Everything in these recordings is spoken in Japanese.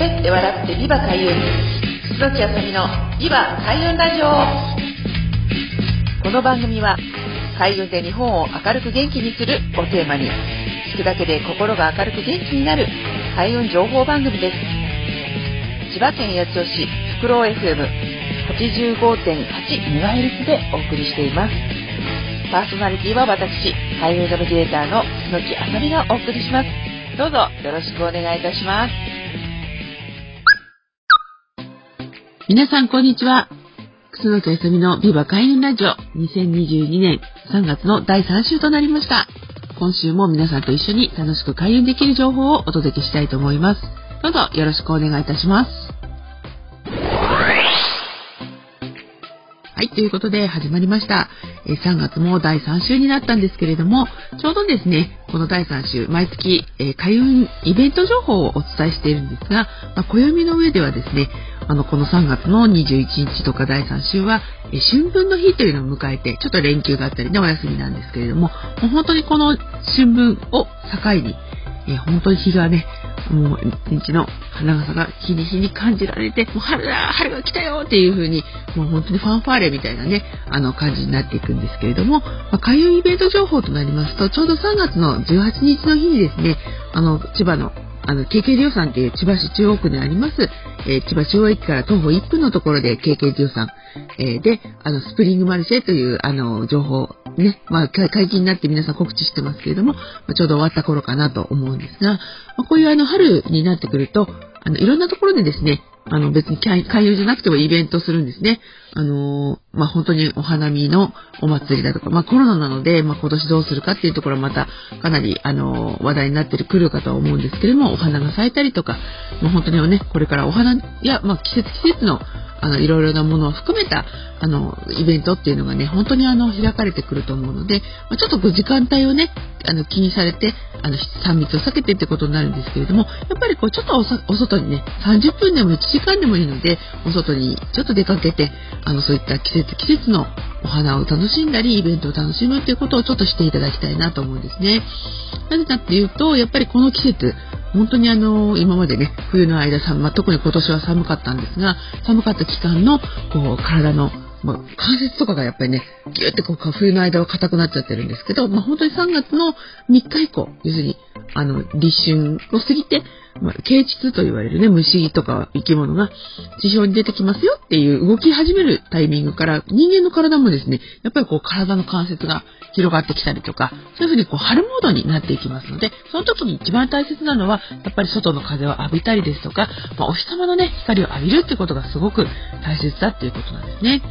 喋って笑ってビバ開運。楠木あさみのビバ開運ラジオ。この番組は開運で日本を明るく元気にするをテーマに聞くだけで心が明るく元気になる開運情報番組です。千葉県八千代市フクロウ FM85.8 メガヘルツでお送りしています。パーソナリティは私開運ナビゲーターの楠木あさみがお送りします。どうぞよろしくお願いいたします。皆さん、こんにちは。楠木あさみのビバ開運ラジオ2022年3月の第3週となりました。今週も皆さんと一緒に楽しく開運できる情報をお届けしたいと思います。どうぞよろしくお願いいたします。はい、ということで始まりました。え3月も第3週になったんですけれども、ちょうどですね、この第3週、毎月、え開運イベント情報をお伝えしているんですが、まあ、暦の上ではですね、あの、この3月の21日とか第3週は、え春分の日というのを迎えて、ちょっと連休があったりね、お休みなんですけれども、もう本当にこの春分を境に、え本当に日がね、もう一日の花笠が日に日に感じられて、もう春だ春が来たよっていう風に、もう本当にファンファーレみたいなね、あの感じになっていくんですけれども、まあ、開運イベント情報となりますと、ちょうど3月の18日の日にですね、あの、千葉のあの、KK リオさんっていう千葉市中央区にあります、えー千葉中央駅から徒歩1分のところで KK リオさん、えーで、あの、スプリングマルシェという、あの、情報、ね、まあ、解禁になって皆さん告知してますけれども、まちょうど終わった頃かなと思うんですが、まあ、こういうあの、春になってくると、あの、いろんなところでですね、あの、別に開開運じゃなくてもイベントするんですね。あのーまあ、本当にお花見のお祭りだとか、まあ、コロナなので、まあ、今年どうするかっていうところはまたかなり、あのー話題になってくるかとは思うんですけれども、お花が咲いたりとか、もう本当にね、これからお花や、まあ、季節季節のあの、いろいろなものを含めた、あの、イベントっていうのがね、本当にあの、開かれてくると思うので、まあ、ちょっとこう時間帯をね、あの、気にされて、あの、3密を避けてってことになるんですけれども、やっぱりこう、ちょっとおお外にね、30分でも1時間でもいいので、お外にちょっと出かけて、あの、そういった季節季節のお花を楽しんだり、イベントを楽しむっていうことをちょっとしていただきたいなと思うんですね。なぜかっていうと、やっぱりこの季節、本当にあの、今までね、冬の間寒、まあ、特に今年は寒かったんですが、寒かった期間の、こう、体の、まあ、関節とかがやっぱりね、ぎゅーってこう、冬の間は硬くなっちゃってるんですけど、まあ、本当に3月の3日以降、要するに、あの、立春を過ぎて、まあ、啓蟄と言われるね、虫とか生き物が地表に出てきますよっていう動き始めるタイミングから、人間の体もですね、やっぱりこう体の関節が広がってきたりとか、そういうふうにこう春モードになっていきますので、その時に一番大切なのは、やっぱり外の風を浴びたりですとか、まあ、お日様のね、光を浴びるってことがすごく大切だっていうことなんですね。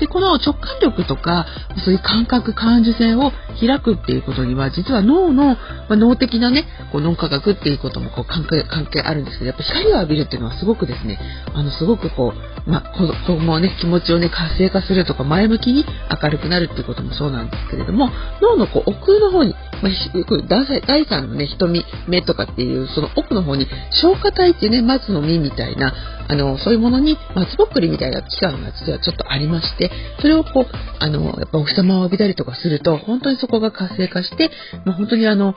で、この直感力とか、そういう感覚、感受性を開くっていうことには、実は脳の、まあ、脳的なね、こう脳科学っていうこともこう関係関係あるんですけど、やっぱ光を浴びるっていうのはすごくですね、あの、すごくこう、まあ、子供をね、気持ちをね、活性化するとか、前向きに明るくなるっていうこともそうなんですけれども、脳のこう奥の方に、まあ、第三第三のね、瞳、目とかっていう、その奥の方に、消化体っていうね、松の実みたいな、あの、そういうものに、松ぼっくりみたいな器官が実はちょっとありまして、それをこう、あの、やっぱお日様を浴びたりとかすると、本当にそこが活性化して、まあ、本当にあの、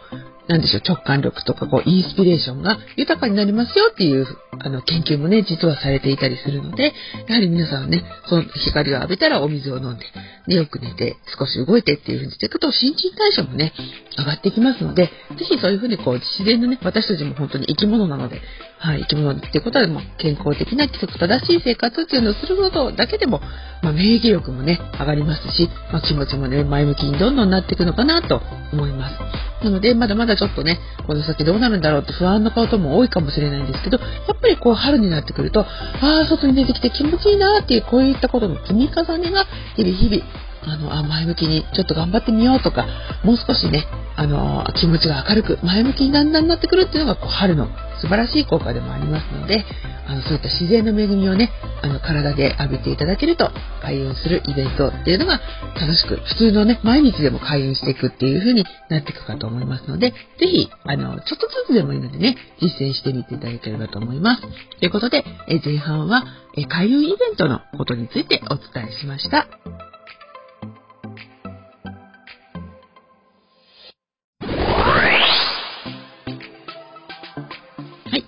なんでしょう、直感力とか、こう、インスピレーションが豊かになりますよっていう、あの、研究もね、実はされていたりするので、やはり皆さんはね、その光を浴びたらお水を飲んで、で、よく寝て、少し動いてっていうふうにしていくと、新陳代謝もね、上がってきますので、ぜひそういうふうにこう、自然のね、私たちも本当に生き物なので、はい、生き物っていうことはもう健康的な規則正しい生活っていうのをすることだけでも、まあ、免疫力もね、上がりますし、まあ、気持ちもね、前向きにどんどんなっていくのかなと思います。なので、まだまだちょっとね、この先どうなるんだろうって不安のことも多いかもしれないんですけど、やっぱりこう春になってくると、ああ、外に出てきて気持ちいいなっていう、こういったことの積み重ねが、日々日々、あの、あ、前向きにちょっと頑張ってみようとか、もう少しね、あの、気持ちが明るく、前向きにだんだんなってくるっていうのが、こう、春の素晴らしい効果でもありますので、あの、そういった自然の恵みをね、あの、体で浴びていただけると、開運するイベントっていうのが楽しく、普通のね、毎日でも開運していくっていう風になっていくかと思いますので、ぜひ、あの、ちょっとずつでもいいのでね、実践してみていただければと思います。ということで、え前半は、え開運イベントのことについてお伝えしました。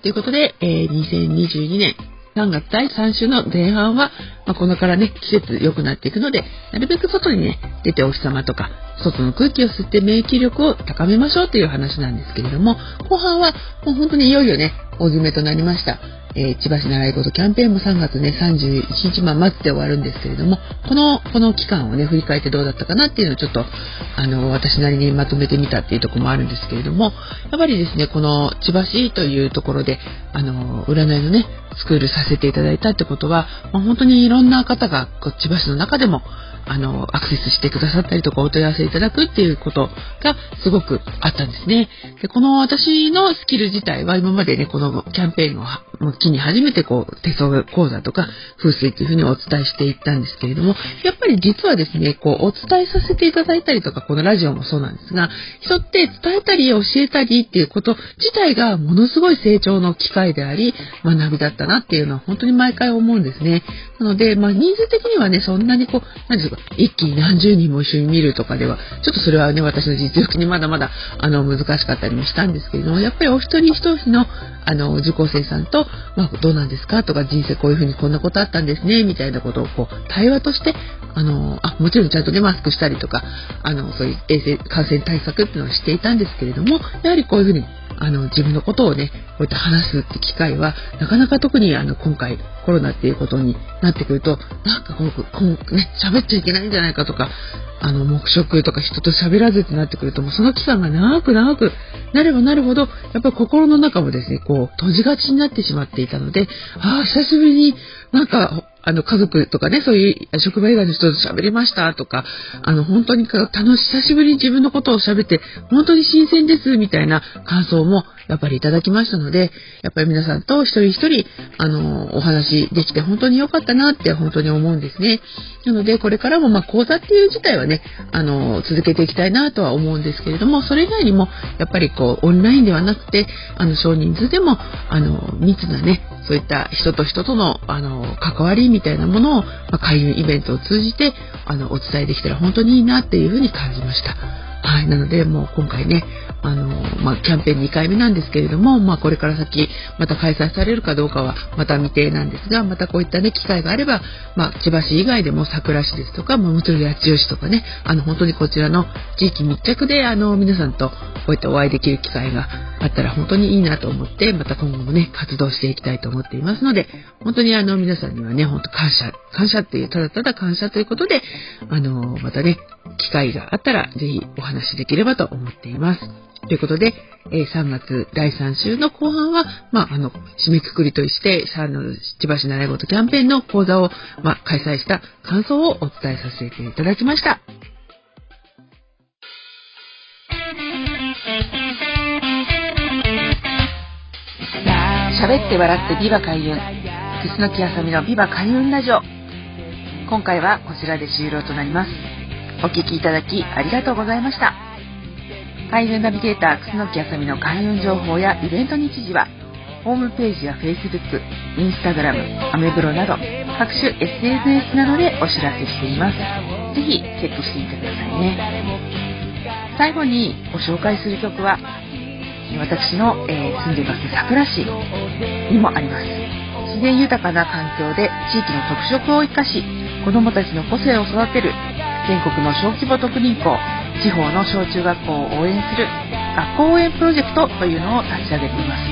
ということで、えー、2022年3月第3週の前半は、まあ、このからね、季節良くなっていくので、なるべく外にね、出てお日様とか、外の空気を吸って免疫力を高めましょうという話なんですけれども、後半はもう本当にいよいよね、大詰めとなりました。えー、千葉市習い事キャンペーンも3月ね、31日ま末で終わるんですけれども、この、この期間をね、振り返ってどうだったかなっていうのをちょっと、あの、私なりにまとめてみたっていうとこもあるんですけれども、やっぱりですね、この千葉市というところで、あの、占いのね、スクールさせていただいたってことは、まあ、本当にいろんな方が、こう千葉市の中でも、あの、アクセスしてくださったりとかお問い合わせいただくっていうことがすごくあったんですね。で、この私のスキル自体は今までね、こののキャンペーンを機に初めてこう、手相講座とか風水というふうにお伝えしていったんですけれども、やっぱり実はですね、こう、お伝えさせていただいたりとか、このラジオもそうなんですが、人って伝えたり教えたりっていうこと自体がものすごい成長の機会であり、学びだったなっていうのは本当に毎回思うんですね。なので、まあ、人数的にはね、そんなにこう、何ですか、一気に何十人も一緒に見るとかでは、ちょっとそれはね、私の実力にまだまだ、あの、難しかったりもしたんですけれども、やっぱりお一人一人の、あの、受講生さんと、まあ、どうなんですか？とか、人生こういうふうにこんなことあったんですね、みたいなことを、こう、対話として、あの、あ、もちろんちゃんとね、マスクしたりとか、あの、そういう衛生、感染対策っていうのはしていたんですけれども、やはりこういうふうにあの、自分のことをね、こうやって話すって機会は、なかなか特にあの、今回コロナっていうことになってくると、なんかこう、こうね、喋っちゃいけないんじゃないかとか、あの、黙食とか人と喋らずってなってくると、もうその期間が長く長くなればなるほど、やっぱり心の中もですね、こう、閉じがちになってしまっていたので、ああ、久しぶりになんかあの、家族とかね、そういう職場以外の人と喋りましたとか、あの、本当に楽し、久しぶりに自分のことを喋って、本当に新鮮です、みたいな感想も、やっぱりいただきましたので、やっぱり皆さんと一人一人、あの、お話できて本当に良かったなって本当に思うんですね。なので、これからも、ま、講座っていう自体はね、あの、続けていきたいなとは思うんですけれども、それ以外にも、やっぱりこう、オンラインではなくて、あの、少人数でも、あの、密なね、そういった人と人との、あの、関わりみたいなものを、まあ、開運イベントを通じて、あの、お伝えできたら本当にいいなっていうふうに感じました。はい。なので、もう今回ね、あの、まあ、キャンペーン2回目なんですけれども、まあ、これから先、また開催されるかどうかは、また未定なんですが、またこういったね、機会があれば、まあ、千葉市以外でも桜市ですとか、まあ、もちろん八千代市とかね、あの、本当にこちらの地域密着で、あの、皆さんとこういったお会いできる機会があったら本当にいいなと思って、また今後もね、活動していきたいと思っていますので、本当にあの、皆さんにはね、本当感謝、感謝っていう、ただただ感謝ということで、あの、またね、機会があったら、ぜひお話しできればと思っています。ということで、え3月第3週の後半は、まあ、あの、締めくくりとして、あの、千葉市習い事キャンペーンの講座を、まあ、開催した感想をお伝えさせていただきました。喋って笑ってビバ開運。楠木あさみのビバ開運ラジオ。今回はこちらで終了となります。お聴きいただきありがとうございました。開運ナビゲーター楠木あさみの開運情報やイベント日時は、ホームページや Facebook、Instagram、アメブロなど各種 SNS などでお知らせしています。ぜひチェックしてみてくださいね。最後にご紹介する曲は、私の、えー、住んでいます桜市にもあります。自然豊かな環境で地域の特色を生かし、子どもたちの個性を育てる全国の小規模特任校地方の小中学校を応援する学校応援プロジェクトというのを立ち上げています。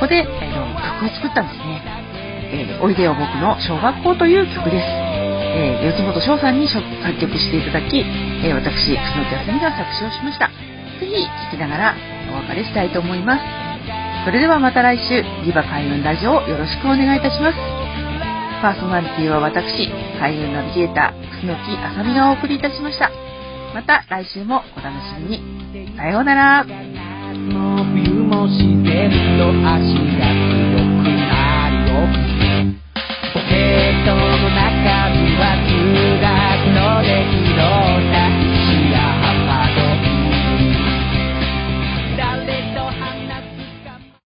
ここで、えー、曲を作ったんですね、えー、おいでよ僕の小学校という曲です、えー、四本翔さんに作曲していただき、え私楠木康美が作詞をしました。ぜひ聴きながらお別れしたいと思います。それではまた来週、リバ海運ラジオをよろしくお願いいたします。パーソナリティは私、海運ナビゲーター、楠木あさみがお送りいたしました。また来週もお楽しみに。さようなら。ポケットの中身は通学の歴史。